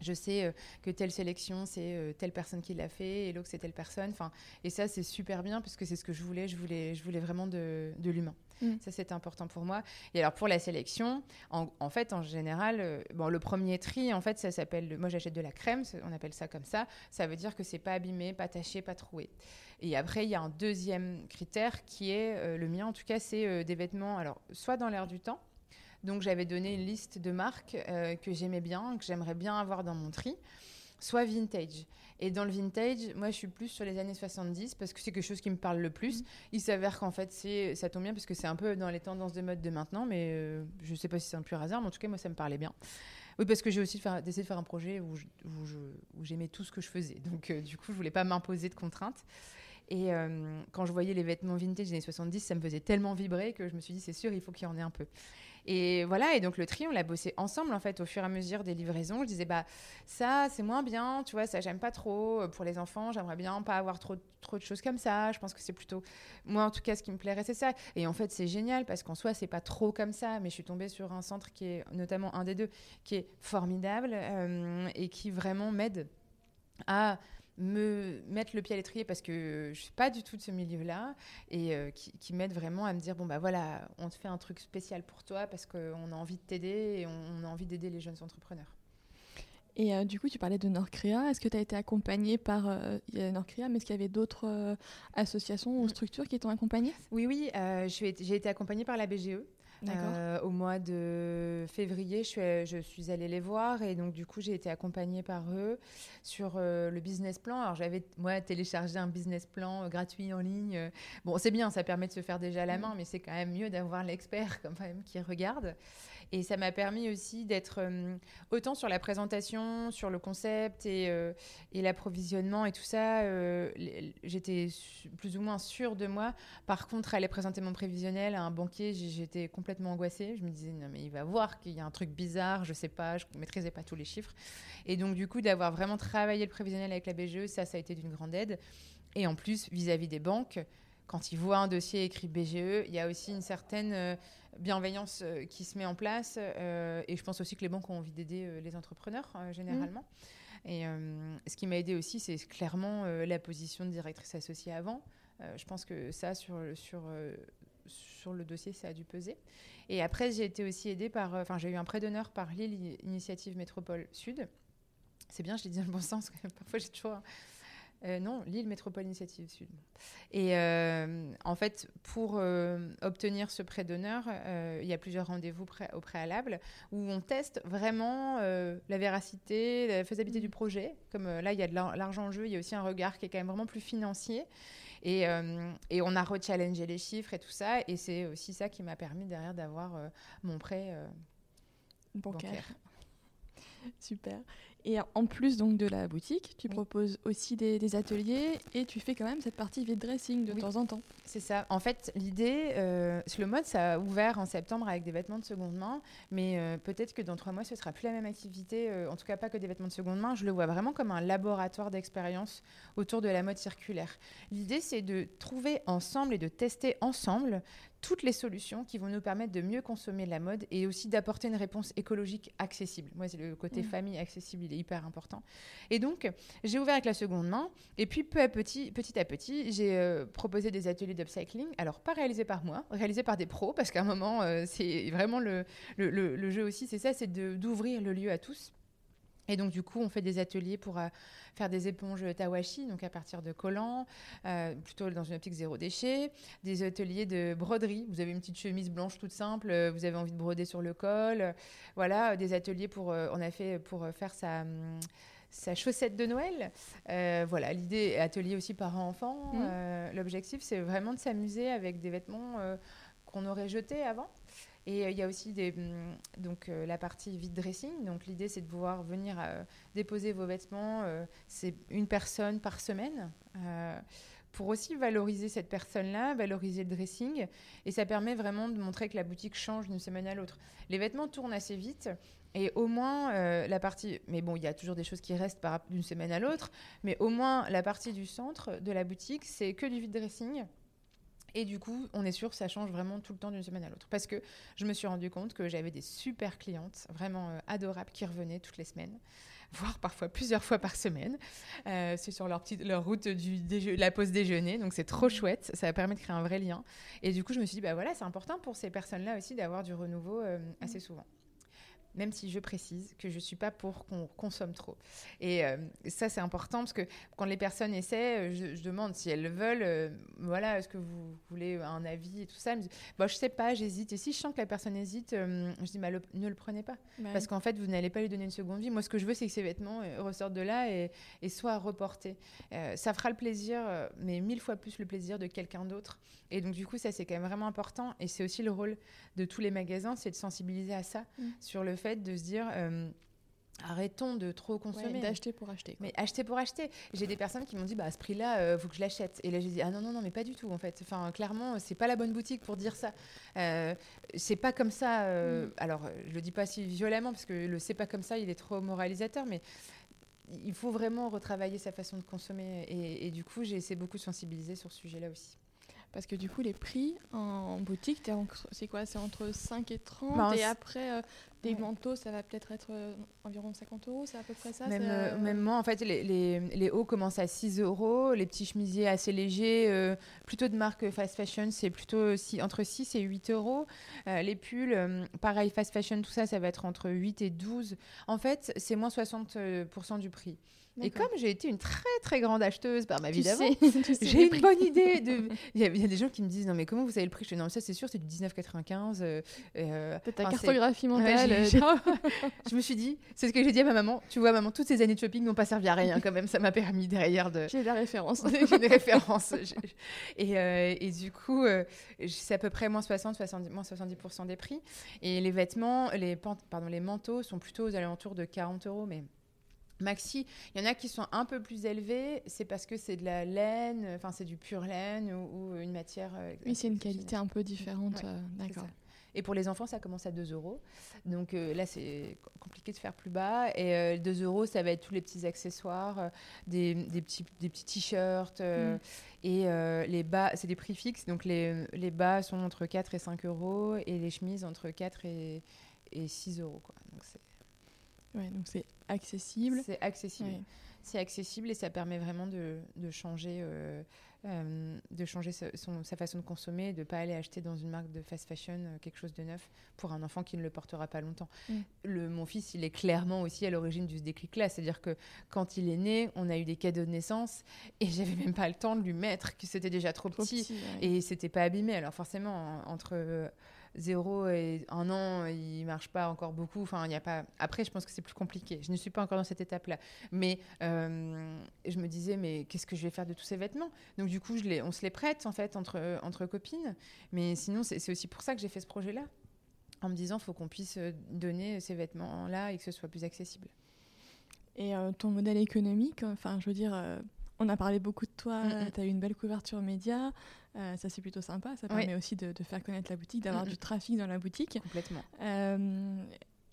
je sais que telle sélection, c'est telle personne qui l'a fait, et l'autre, c'est telle personne. Enfin, et ça, c'est super bien, parce que c'est ce que je voulais. Je voulais, je voulais vraiment de, l'humain. Mm. Ça, c'est important pour moi. Et alors, pour la sélection, en, fait, en général, bon, le premier tri, en fait, ça s'appelle... Moi, j'achète de la crème, on appelle ça comme ça. Ça veut dire que c'est pas abîmé, pas taché, pas troué. Et après, il y a un deuxième critère qui est, euh, le mien en tout cas, c'est euh, des vêtements, alors soit dans l'air du temps, donc j'avais donné une liste de marques euh, que j'aimais bien, que j'aimerais bien avoir dans mon tri, soit vintage. Et dans le vintage, moi je suis plus sur les années 70 parce que c'est quelque chose qui me parle le plus. Mmh. Il s'avère qu'en fait, c'est, ça tombe bien parce que c'est un peu dans les tendances de mode de maintenant, mais je ne sais pas si c'est un pur hasard, mais en tout cas, moi ça me parlait bien. Oui, parce que j'ai aussi décidé de faire un projet où, j'aimais tout ce que je faisais. Donc, du coup, je voulais pas m'imposer de contraintes. Et euh, quand je voyais les vêtements vintage des années 70, ça me faisait tellement vibrer que je me suis dit, c'est sûr, il faut qu'il y en ait un peu. Et voilà, et donc le tri, on l'a bossé ensemble en fait au fur et à mesure des livraisons. Je disais, bah ça, c'est moins bien, tu vois, ça, j'aime pas trop. Pour les enfants, j'aimerais bien pas avoir trop, trop de choses comme ça. Je pense que c'est plutôt. Moi, en tout cas, ce qui me plairait, c'est ça. Et en fait, c'est génial parce qu'en soi, c'est pas trop comme ça. Mais je suis tombée sur un centre qui est, notamment un des deux, qui est formidable euh, et qui vraiment m'aide à me mettre le pied à l'étrier parce que je suis pas du tout de ce milieu-là et euh, qui, qui m'aide vraiment à me dire bon bah voilà on te fait un truc spécial pour toi parce qu'on a envie de t'aider et on, a envie d'aider les jeunes entrepreneurs.
Et euh, du coup, tu parlais de Nordcrea. Est-ce que tu as été accompagnée par euh, Nordcrea, mais est-ce qu'il y avait d'autres associations ou mm. structures qui t'ont accompagnée?
Oui, oui. j'ai été accompagnée par la BGE. Euh, au mois de février, je suis, je suis, allée les voir et donc du coup j'ai été accompagnée par eux sur euh, le business plan. Alors j'avais moi téléchargé un business plan euh, gratuit en ligne. Bon c'est bien, ça permet de se faire déjà à la mm. main, mais c'est quand même mieux d'avoir l'expert quand même qui regarde. Et ça m'a permis aussi d'être euh, autant sur la présentation, sur le concept et, euh, l'approvisionnement et tout ça. Euh, j'étais plus ou moins sûre de moi. Par contre, aller présenter mon prévisionnel à un banquier, j'étais complètement angoissée. Je me disais, non, mais il va voir qu'il y a un truc bizarre, je sais pas, je maîtrisais pas tous les chiffres. Et donc, du coup, d'avoir vraiment travaillé le prévisionnel avec la BGE, ça, ça a été d'une grande aide. Et en plus, vis-à-vis -vis des banques, quand ils voient un dossier écrit BGE, il y a aussi une certaine bienveillance euh, qui se met en place. Euh, et je pense aussi que les banques ont envie d'aider euh, les entrepreneurs, généralement. Mmh. Et ce qui m'a aidé aussi, c'est clairement la position de directrice associée avant. je pense que ça, sur, sur, sur le dossier, ça a dû peser. Et après, j'ai été aussi aidée par. Enfin, j'ai eu un prêt d'honneur par Lille Initiative Métropole Sud. C'est bien, je l'ai dit dans le bon sens, parfois j'ai toujours euh, non, Lille Métropole Initiative Sud. Et euh, en fait, pour euh, obtenir ce prêt d'honneur, il y a plusieurs rendez-vous au préalable où on teste vraiment la véracité, la faisabilité du projet. Comme là, il y a de l'argent en jeu, il y a aussi un regard qui est quand même vraiment plus financier. Et, on a rechallengé les chiffres et tout ça. Et c'est aussi ça qui m'a permis derrière d'avoir mon prêt bancaire.
Super. Et en plus donc de la boutique, tu proposes aussi des, ateliers et tu fais quand même cette partie vide dressing de temps en temps.
C'est ça. En fait, l'idée, euh, le mode, ça a ouvert en septembre avec des vêtements de seconde main, mais euh, peut-être que dans trois mois, ce sera plus la même activité. Euh, en tout cas, pas que des vêtements de seconde main. Je le vois vraiment comme un laboratoire d'expérience autour de la mode circulaire. L'idée, c'est de trouver ensemble et de tester ensemble toutes les solutions qui vont nous permettre de mieux consommer la mode et aussi d'apporter une réponse écologique accessible. Moi, c'est le côté mmh. famille accessible, il est hyper important. Et donc, j'ai ouvert avec la seconde main et puis peu à petit, petit à petit, j'ai euh, proposé des ateliers d'upcycling. Alors, pas réalisés par moi, réalisés par des pros parce qu'à un moment, euh, c'est vraiment le, le, le, jeu aussi, c'est ça, c'est d'ouvrir le lieu à tous. Et donc, du coup, on fait des ateliers pour euh, faire des éponges tawashi, donc à partir de collants, euh, plutôt dans une optique zéro déchet. Des ateliers de broderie. Vous avez une petite chemise blanche toute simple, euh, vous avez envie de broder sur le col. voilà, des ateliers pour. on a fait pour faire sa. Hum, sa chaussette de Noël. voilà, l'idée, atelier aussi parents-enfants. Mmh. L'objectif, c'est vraiment de s'amuser avec des vêtements qu'on aurait jetés avant. Et euh, il y a aussi hum, donc, euh, la partie vide dressing. Donc l'idée, c'est de pouvoir venir euh, déposer vos vêtements. c'est une personne par semaine pour aussi valoriser cette personne-là, valoriser le dressing. Et ça permet vraiment de montrer que la boutique change d'une semaine à l'autre. Les vêtements tournent assez vite. Et au moins, la partie. Mais bon, il y a toujours des choses qui restent d'une semaine à l'autre. Mais au moins, la partie du centre de la boutique, c'est que du vide dressing. Et du coup, on est sûr que ça change vraiment tout le temps d'une semaine à l'autre. Parce que je me suis rendu compte que j'avais des super clientes, vraiment euh, adorables, qui revenaient toutes les semaines, voire parfois plusieurs fois par semaine. Euh, c'est sur leur, petite, leur route du la pause déjeuner, donc c'est trop chouette. Ça permet de créer un vrai lien. Et du coup, je me suis dit, bah voilà, c'est important pour ces personnes-là aussi d'avoir du renouveau euh, assez souvent même si je précise que je ne suis pas pour qu'on consomme trop. Et euh, ça, c'est important parce que quand les personnes essaient, euh, je, demande si elles le veulent, euh, voilà, est-ce que vous voulez un avis et tout ça. Elles me disent, bah, je sais pas, j'hésite. Et si je sens que la personne hésite, je dis, bah, ne le prenez pas. Parce qu'en fait, vous n'allez pas lui donner une seconde vie. Moi, ce que je veux, c'est que ces vêtements ressortent de là et, et soient reportés. ça fera le plaisir, mais mille fois plus le plaisir de quelqu'un d'autre. Et donc, du coup, ça, c'est quand même vraiment important. Et c'est aussi le rôle de tous les magasins, c'est de sensibiliser à ça, mm. sur le fait de se dire. Euh, arrêtons de trop consommer.
d'acheter pour acheter.
Mais acheter pour acheter. J'ai des personnes qui m'ont dit, bah, à ce prix-là, il euh, faut que je l'achète. Et là, j'ai dit, ah non, non, non, mais pas du tout, en fait. Enfin, clairement, c'est pas la bonne boutique pour dire ça. Euh, c'est pas comme ça. Mm. Alors, je le dis pas si violemment, parce que le c'est pas comme ça, il est trop moralisateur, mais il faut vraiment retravailler sa façon de consommer. Et, et du coup, j'ai essayé beaucoup de sensibiliser sur ce sujet-là aussi.
Parce que du coup, les prix en boutique, c'est quoi C'est entre 5 et 30 ben, et après, euh, des manteaux, ça va peut-être être, euh, environ 50 euros, c'est à peu près ça
Même, euh, même moi, en fait, les, les, les, hauts commencent à 6 euros, les petits chemisiers assez légers, plutôt de marque fast fashion, c'est plutôt si, entre 6 et 8 euros. les pulls, pareil, fast fashion, tout ça, ça va être entre 8 et 12. En fait, c'est moins 60% du prix. Et comme j'ai été une très très grande acheteuse par ma vie d'avant, j'ai une bonne idée. De... Il, y a, des gens qui me disent non mais comment vous savez le prix? Je dis non mais ça c'est sûr c'est du 19,95. Euh,
euh, ta cartographie mentale. Euh,
je me suis dit c'est ce que j'ai dit à ma maman. Tu vois maman toutes ces années de shopping n'ont pas servi à rien quand même. Ça m'a permis derrière de.
J'ai la référence.
j'ai des références. et, euh, et, du coup c'est à peu près moins 60 70 moins 70% des prix. Et les vêtements les pardon les manteaux sont plutôt aux alentours de 40 euros mais Maxi, il y en a qui sont un peu plus élevés, c'est parce que c'est de la laine, enfin c'est du pur laine ou, une matière. Euh,
oui, c'est une qualité un peu différente. Euh, d'accord.
Et pour les enfants, ça commence à 2 euros. Donc euh, là, c'est compliqué de faire plus bas. Et 2 euros, ça va être tous les petits accessoires, des, petits des petits t-shirts. Mm. Et les bas, c'est des prix fixes. Donc les, les, bas sont entre 4 et 5 euros et les chemises entre 4 et, et 6 euros. Quoi. Donc c'est
Ouais, c'est accessible.
C'est accessible. C'est accessible et ça permet vraiment de, de changer, euh, euh, de changer sa, son, sa, façon de consommer, de ne pas aller acheter dans une marque de fast fashion euh, quelque chose de neuf pour un enfant qui ne le portera pas longtemps. Mm. Le, mon fils, il est clairement aussi à l'origine du déclic-là. C'est-à-dire que quand il est né, on a eu des cadeaux de naissance et j'avais même pas le temps de lui mettre, que c'était déjà trop, petit, petit et c'était pas abîmé. Alors forcément, entre 0 et un an, il marche pas encore beaucoup. Enfin, il y a pas. Après, je pense que c'est plus compliqué. Je ne suis pas encore dans cette étape-là. Mais euh, je me disais, mais qu'est-ce que je vais faire de tous ces vêtements? Donc, du coup, on se les prête en fait entre entre copines. Mais sinon, c'est aussi pour ça que j'ai fait ce projet-là, en me disant, faut qu'on puisse euh, donner ces vêtements-là et que ce soit plus accessible.
Et euh, ton modèle économique, enfin, je veux dire on a parlé beaucoup de toi, mm, mm. tu as eu une belle couverture média, euh, ça c'est plutôt sympa, ça permet aussi de, faire connaître la boutique, d'avoir mm, du trafic dans la boutique.
Complètement.
Euh,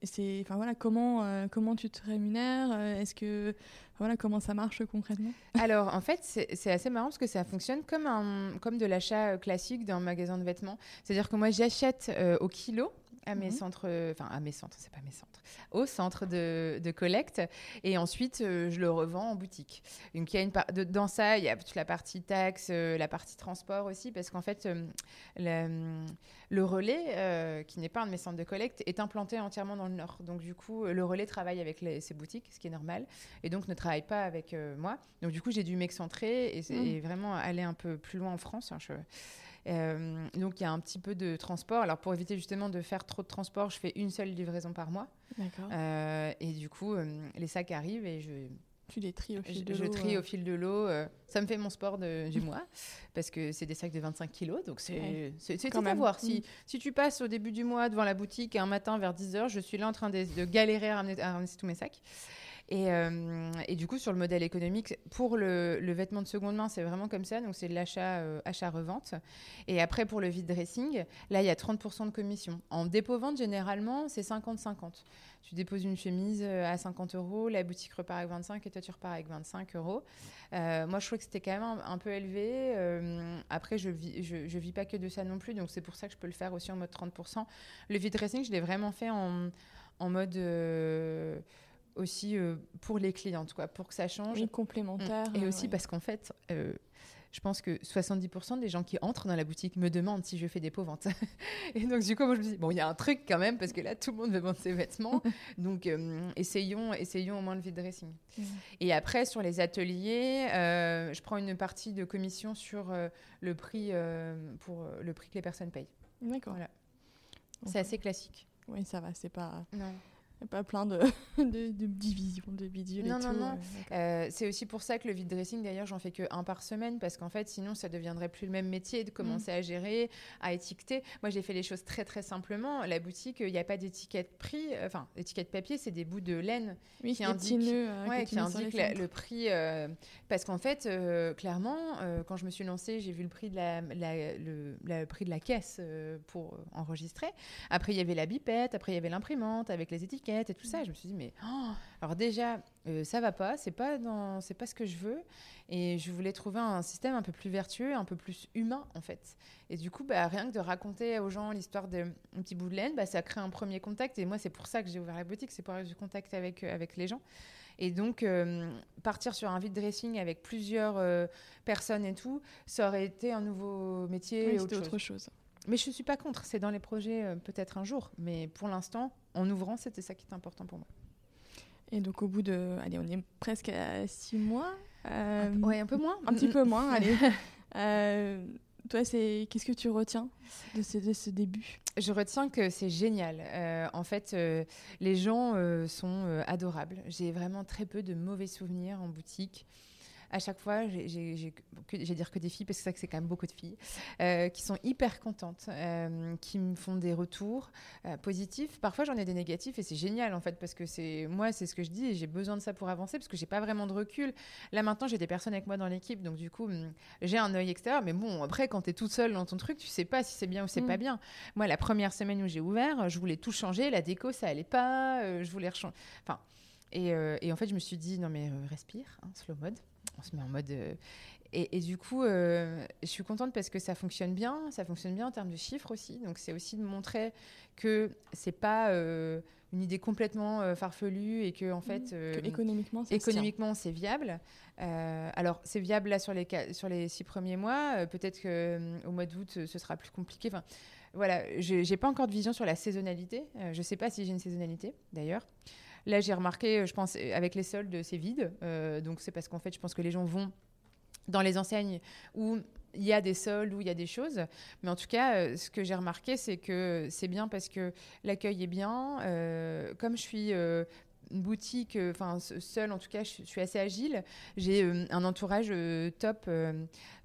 c'est, enfin voilà, comment euh, comment tu te rémunères Est-ce que voilà comment ça marche concrètement?
Alors en fait c'est assez marrant parce que ça fonctionne comme un comme de l'achat classique d'un magasin de vêtements. C'est-à-dire que moi j'achète au kilo à mes mhm. centres, enfin à mes centres, c'est pas mes centres, au centre de, de collecte. Et ensuite, je le revends en boutique. Donc il y a une dans ça, il y a toute la partie taxe, la partie transport aussi, parce qu'en fait, le, le, relais, qui n'est pas un de mes centres de collecte, est implanté entièrement dans le nord. Donc du coup, le relais travaille avec les, ses boutiques, ce qui est normal, et donc ne travaille pas avec moi. Donc du coup, j'ai dû m'excentrer et, mmh. et, vraiment aller un peu plus loin en France. Hein, euh, donc il y a un petit peu de transport. Alors pour éviter justement de faire trop de transport, je fais une seule livraison par mois. Euh, et du coup, euh, les sacs arrivent et je
tu les tries au fil
de
l'eau.
Je trie au fil de l'eau. ça me fait mon sport du mois parce que c'est des sacs de 25 kilos. Donc c'est c'est à voir. Si, mm. si tu passes au début du mois devant la boutique un matin vers 10h, je suis là en train de, de galérer à ramener, à ramener tous mes sacs. Euh, et, du coup, sur le modèle économique, pour le, vêtement de seconde main, c'est vraiment comme ça. Donc, c'est de l'achat, euh, achat-revente. Et après, pour le vide dressing, là, il y a 30% de commission. En dépôt-vente, généralement, c'est 50-50. Tu déposes une chemise euh, à 50 euros, la boutique repart avec 25 et toi, tu repars avec 25 euros. moi, je trouvais que c'était quand même un, peu élevé. après, je vis, je, vis pas que de ça non plus. Donc, c'est pour ça que je peux le faire aussi en mode 30%. Le vide dressing, je l'ai vraiment fait en, en mode aussi euh, pour les clientes, quoi, pour que ça change.
Oui, complémentaire.
Et aussi parce qu'en fait, euh, je pense que 70% des gens qui entrent dans la boutique me demandent si je fais des pots ventes. et donc, du coup, moi, je me dis, bon, il y a un truc quand même, parce que là, tout le monde veut vendre ses vêtements. donc, euh, essayons, essayons au moins le vide dressing. Et après, sur les ateliers, je prends une partie de commission sur le, prix, pour, le prix que les personnes payent.
D'accord.
Voilà. C'est assez classique.
Oui, ça va, c'est pas. Non pas plein de, de, divisions, de bidules non, et non, tout. Non,
euh, c'est aussi pour ça que le vide dressing, d'ailleurs, j'en fais que un par semaine parce qu'en fait, sinon, ça deviendrait plus le même métier de commencer mm. à gérer, à étiqueter. Moi, j'ai fait les choses très, très simplement. La boutique, il n'y a pas d'étiquette prix, euh, enfin, étiquette papier, c'est des bouts de laine
oui, qui indiquent,
euh, ouais, qui indique le prix. parce qu'en fait, clairement, quand je me suis lancée, j'ai vu le prix de la, le, prix de la caisse pour enregistrer. Après, il y avait la bipette, après, il y avait l'imprimante avec les étiquettes et tout ça. je me suis dit, mais oh, alors déjà, euh, ça va pas, c'est pas dans, c'est pas ce que je veux. Et je voulais trouver un système un peu plus vertueux, un peu plus humain en fait. Et du coup, bah, rien que de raconter aux gens l'histoire d'un petit bout de laine, bah, ça crée un premier contact. Et moi, c'est pour ça que j'ai ouvert la boutique, c'est pour avoir du contact avec euh, avec les gens. Et donc, euh, partir sur un vide dressing avec plusieurs personnes et tout, ça aurait été un nouveau métier.
Oui, autre, autre chose.
Mais je ne suis pas contre, c'est dans les projets euh, peut-être un jour. Mais pour l'instant, en ouvrant, c'était ça qui est important pour moi.
Et donc au bout de... Allez, on est presque à six mois.
Euh, oui, un peu moins.
Un petit peu moins, allez. Euh, toi, c'est qu'est-ce que tu retiens de ce, de ce début?
Je retiens que c'est génial. Euh, en fait, les gens sont adorables. J'ai vraiment très peu de mauvais souvenirs en boutique à chaque fois, j'ai dire que des filles, parce que c'est quand même beaucoup de filles, euh, qui sont hyper contentes, euh, qui me font des retours euh, positifs. Parfois, j'en ai des négatifs et c'est génial en fait, parce que c'est moi, c'est ce que je dis et j'ai besoin de ça pour avancer, parce que j'ai pas vraiment de recul. Là maintenant, j'ai des personnes avec moi dans l'équipe, donc du coup, hum, j'ai un œil extérieur. Mais bon, après, quand tu es toute seule dans ton truc, tu sais pas si c'est bien ou c'est pas mm. bien. Moi, la première semaine où j'ai ouvert, je voulais tout changer, la déco, ça allait pas, je voulais rechanger. Enfin. Et, et, en fait, je me suis dit, non mais respire, hein, slow mode on se met en mode. Euh, et, du coup, euh, je suis contente parce que ça fonctionne bien. Ça fonctionne bien en termes de chiffres aussi. Donc, c'est aussi de montrer que c'est pas euh, une idée complètement farfelue et que en fait,
mmh. économiquement,
économiquement, c'est viable. alors, c'est viable là sur les sur les six premiers mois. Peut-être que au mois d'août, ce sera plus compliqué. Enfin, voilà, j'ai pas encore de vision sur la saisonnalité. je sais pas si j'ai une saisonnalité d'ailleurs. Là, j'ai remarqué, je pense, avec les soldes, c'est vide. Euh, donc, c'est parce qu'en fait, je pense que les gens vont dans les enseignes où il y a des soldes, où il y a des choses. Mais en tout cas, euh, ce que j'ai remarqué, c'est que c'est bien parce que l'accueil est bien. Euh, comme je suis une boutique, enfin seule en tout cas, je, suis assez agile. J'ai un entourage top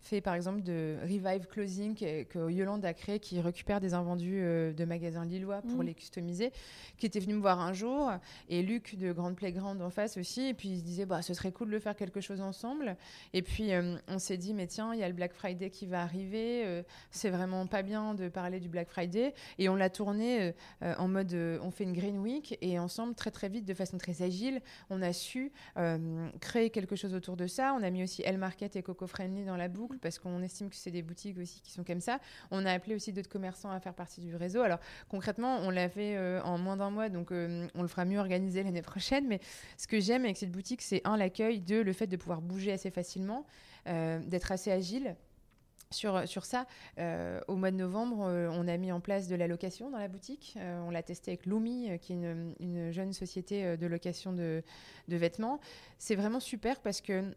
fait par exemple de Revive Closing que, Yolande a créé, qui récupère des invendus euh, de magasins lillois pour mm. les customiser, qui était venu me voir un jour, et Luc de Grande Playground en face aussi, et puis il se disait, bah, ce serait cool de faire quelque chose ensemble. Et puis euh, on s'est dit, mais tiens, il y a le Black Friday qui va arriver, euh, c'est vraiment pas bien de parler du Black Friday, et on l'a tourné en mode, on fait une Green Week, et ensemble, très très vite, de façon très agile. On a su créer quelque chose autour de ça. On a mis aussi El Market et Coco Friendly dans la boucle parce qu'on estime que c'est des boutiques aussi qui sont comme ça. On a appelé aussi d'autres commerçants à faire partie du réseau. Alors concrètement, on l'a fait en moins d'un mois, donc on le fera mieux organiser l'année prochaine. Mais ce que j'aime avec cette boutique, c'est un, l'accueil, deux, le fait de pouvoir bouger assez facilement, d'être assez agile sur, sur ça, euh, au mois de novembre, euh, on a mis en place de la location dans la boutique. Euh, on l'a testé avec Lumi, qui est une, une, jeune société de location de, de vêtements. C'est vraiment super parce que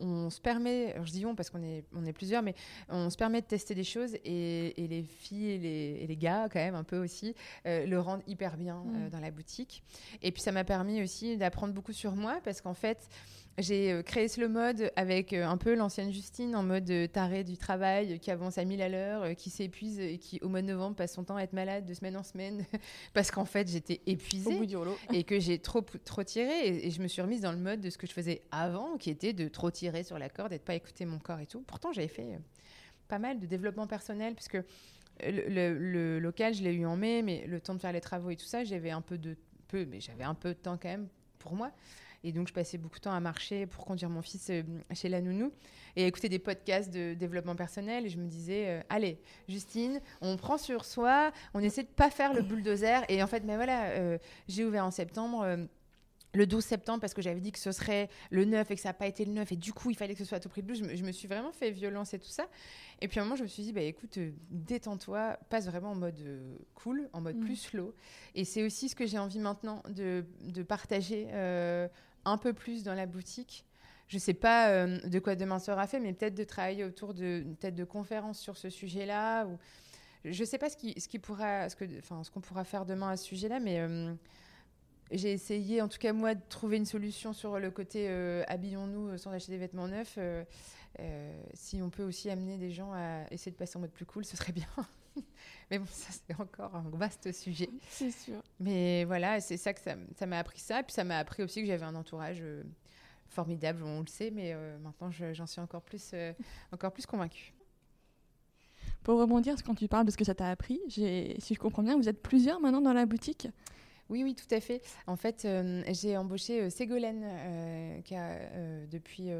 on se permet, je dis on parce qu'on est, on est plusieurs, mais on se permet de tester des choses et, et les filles et les, et les, gars, quand même, un peu aussi, le rendent hyper bien mmh. dans la boutique. Et puis ça m'a permis aussi d'apprendre beaucoup sur moi parce qu'en fait, j'ai euh, créé Slow Mode avec euh, un peu l'ancienne Justine en mode euh, taré du travail, qui avance à 1000 à l'heure, qui s'épuise et qui, au mois de novembre, passe son temps à être malade de semaine en semaine parce qu'en fait, j'étais épuisée et que j'ai trop, trop tiré. Et, je me suis remise dans le mode de ce que je faisais avant, qui était de trop tirer sur la corde et de pas écouter mon corps et tout. Pourtant, j'avais fait pas mal de développement personnel puisque le, le local, je l'ai eu en mai, mais le temps de faire les travaux et tout ça, j'avais un peu de peu, mais j'avais un peu de temps quand même pour moi. Et donc, je passais beaucoup de temps à marcher pour conduire mon fils euh, chez la nounou et à écouter des podcasts de développement personnel. Et je me disais, euh, allez, Justine, on prend sur soi, on essaie de pas faire le bulldozer. Et en fait, mais voilà, euh, j'ai ouvert en septembre le 12 septembre parce que j'avais dit que ce serait le 9 et que ça n'a pas été le 9 et du coup il fallait que ce soit à tout prix de Je me, suis vraiment fait violence et tout ça. Et puis à un moment je me suis dit bah écoute euh, détends-toi, passe vraiment en mode euh, cool, en mode mm. plus slow. Et c'est aussi ce que j'ai envie maintenant de, de partager euh, un peu plus dans la boutique. Je ne sais pas de quoi demain sera fait, mais peut-être de travailler autour de peut-être de conférences sur ce sujet-là. Ou je ne sais pas ce qui, ce qui pourra, ce que, enfin ce qu'on pourra faire demain à ce sujet-là, mais j'ai essayé, en tout cas moi, de trouver une solution sur le côté euh, habillons-nous euh, sans acheter des vêtements neufs. Euh, si on peut aussi amener des gens à essayer de passer en mode plus cool, ce serait bien. Mais bon, ça c'est encore un vaste sujet.
C'est sûr.
Mais voilà, c'est ça que ça m'a appris ça. Puis ça m'a appris aussi que j'avais un entourage formidable, on le sait, mais maintenant j'en suis encore plus, encore plus convaincue.
Pour rebondir, quand tu parles de ce que ça t'a appris, si je comprends bien, vous êtes plusieurs maintenant dans la boutique
oui, oui, tout à fait. En fait, euh, j'ai embauché euh, Ségolène euh, qui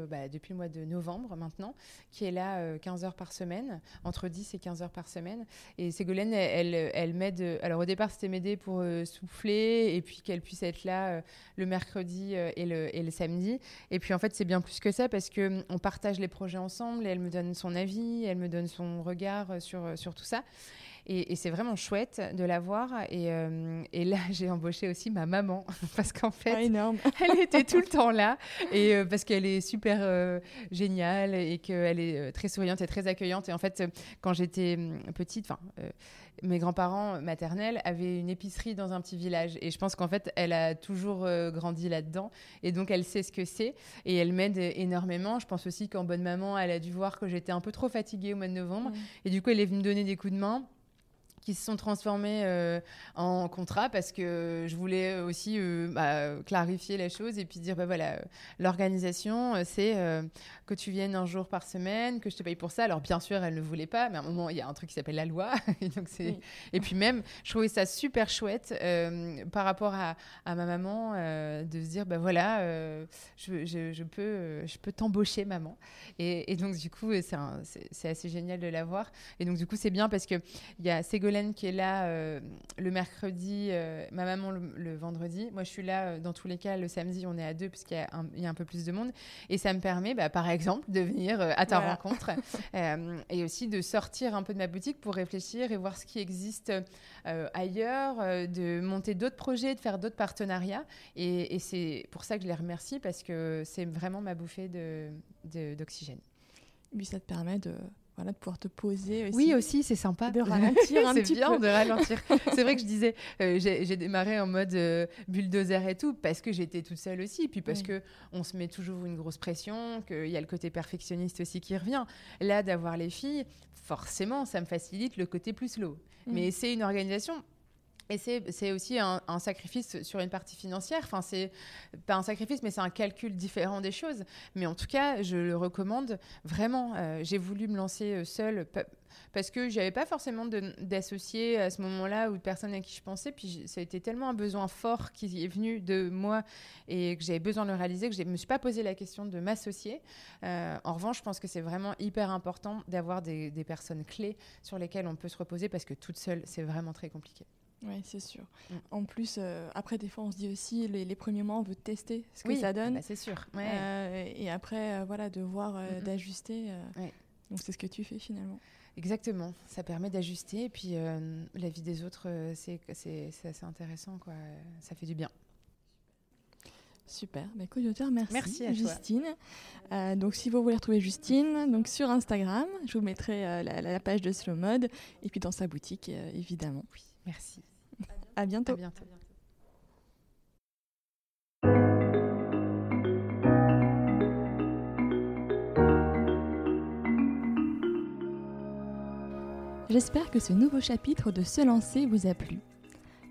bah, depuis le mois de novembre maintenant, qui est là 15 heures par semaine, entre 10 et 15 heures par semaine. Et Ségolène, elle, m'aide. Alors au départ, c'était m'aider pour souffler et puis qu'elle puisse être là le mercredi et, le, samedi. Et puis en fait, c'est bien plus que ça parce qu'on on partage les projets ensemble et elle me donne son avis, elle me donne son regard sur tout ça. Et, c'est vraiment chouette de la voir. Et, euh, et là, j'ai embauché aussi ma maman parce qu'en fait,
ah,
elle était tout le temps là. Et euh, parce qu'elle est super euh, géniale et qu'elle est très souriante et très accueillante. Et en fait, quand j'étais hum, petite, enfin mes grands-parents maternels avaient une épicerie dans un petit village. Et je pense qu'en fait, elle a toujours grandi là-dedans. Et donc, elle sait ce que c'est. Et elle m'aide énormément. Je pense aussi qu'en bonne maman, elle a dû voir que j'étais un peu trop fatiguée au mois de novembre. Et du coup, elle est venue me donner des coups de main qui se sont transformés euh, en contrat parce que je voulais aussi euh, bah, clarifier la chose et puis dire bah voilà l'organisation euh, c'est que tu viennes un jour par semaine que je te paye pour ça. Alors bien sûr elle ne voulait pas mais à un moment il y a un truc qui s'appelle la loi. Et donc c'est et puis même je trouvais ça super chouette par rapport à, à ma maman de se dire bah voilà je, je, peux je peux t'embaucher maman. Et, et, donc du coup c'est assez génial de l'avoir et donc du coup c'est bien parce que il y a Ségolène qui est là euh, le mercredi, euh, ma maman le, vendredi. Moi, je suis là euh, dans tous les cas le samedi, on est à deux puisqu'il y, y, a un peu plus de monde. Et ça me permet, bah, par exemple, de venir à ta rencontre et aussi de sortir un peu de ma boutique pour réfléchir et voir ce qui existe ailleurs, de monter d'autres projets, de faire d'autres partenariats. Et, c'est pour ça que je les remercie parce que c'est vraiment ma bouffée d'oxygène.
De, puis ça te permet de voilà, de pouvoir te poser aussi.
Oui, aussi, c'est sympa.
De ralentir un petit
bien de ralentir. c'est vrai que je disais, euh, j'ai démarré en mode euh, bulldozer et tout, parce que j'étais toute seule aussi, puis parce que on se met toujours une grosse pression, qu'il y a le côté perfectionniste aussi qui revient. Là, d'avoir les filles, forcément, ça me facilite le côté plus slow. Mm. Mais c'est une organisation Et c'est aussi un, sacrifice sur une partie financière. Enfin, c'est pas un sacrifice, mais c'est un calcul différent des choses. Mais en tout cas, je le recommande vraiment. Euh, j'ai voulu me lancer euh, seule parce que j'avais pas forcément d'associés à ce moment-là ou de personnes à qui je pensais. Puis ça a été tellement un besoin fort qui est venu de moi et que j'avais besoin de le réaliser que je me suis pas posé la question de m'associer. Euh, en revanche, je pense que c'est vraiment hyper important d'avoir des, des personnes clés sur lesquelles on peut se reposer parce que toute seule, c'est vraiment très compliqué.
Oui, c'est sûr. Mm. En plus, euh, après, des fois, on se dit aussi, les, premiers mois, on veut tester ce que ça donne.
Bah, c'est sûr.
Euh, et après, euh, voilà, de voir, d'ajuster. Donc, c'est ce que tu fais finalement.
Exactement. Ça permet d'ajuster. Et puis, la vie des autres, c'est assez intéressant. Quoi. Ça fait du bien.
Super. Bah, écoute, merci,
merci à
Justine. donc, si vous voulez retrouver Justine, donc sur Instagram, je vous mettrai la, la, page de Slow Mode et puis dans sa boutique, évidemment.
Oui, merci.
À bientôt. J'espère que ce nouveau chapitre de Se lancer vous a plu.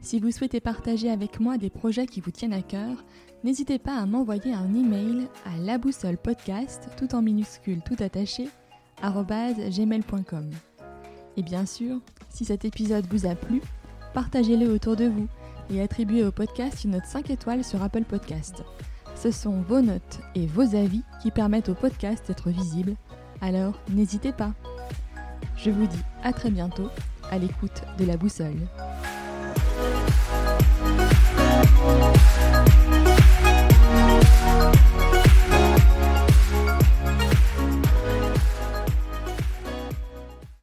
Si vous souhaitez partager avec moi des projets qui vous tiennent à cœur, n'hésitez pas à m'envoyer un email à la boussole podcast tout en minuscule tout attaché gmail.com. Et bien sûr, si cet épisode vous a plu, partagez-le autour de vous et attribuez au podcast une note 5 étoiles sur Apple Podcast. Ce sont vos notes et vos avis qui permettent au podcast d'être visible, alors n'hésitez pas. Je vous dis à très bientôt à l'écoute de la boussole.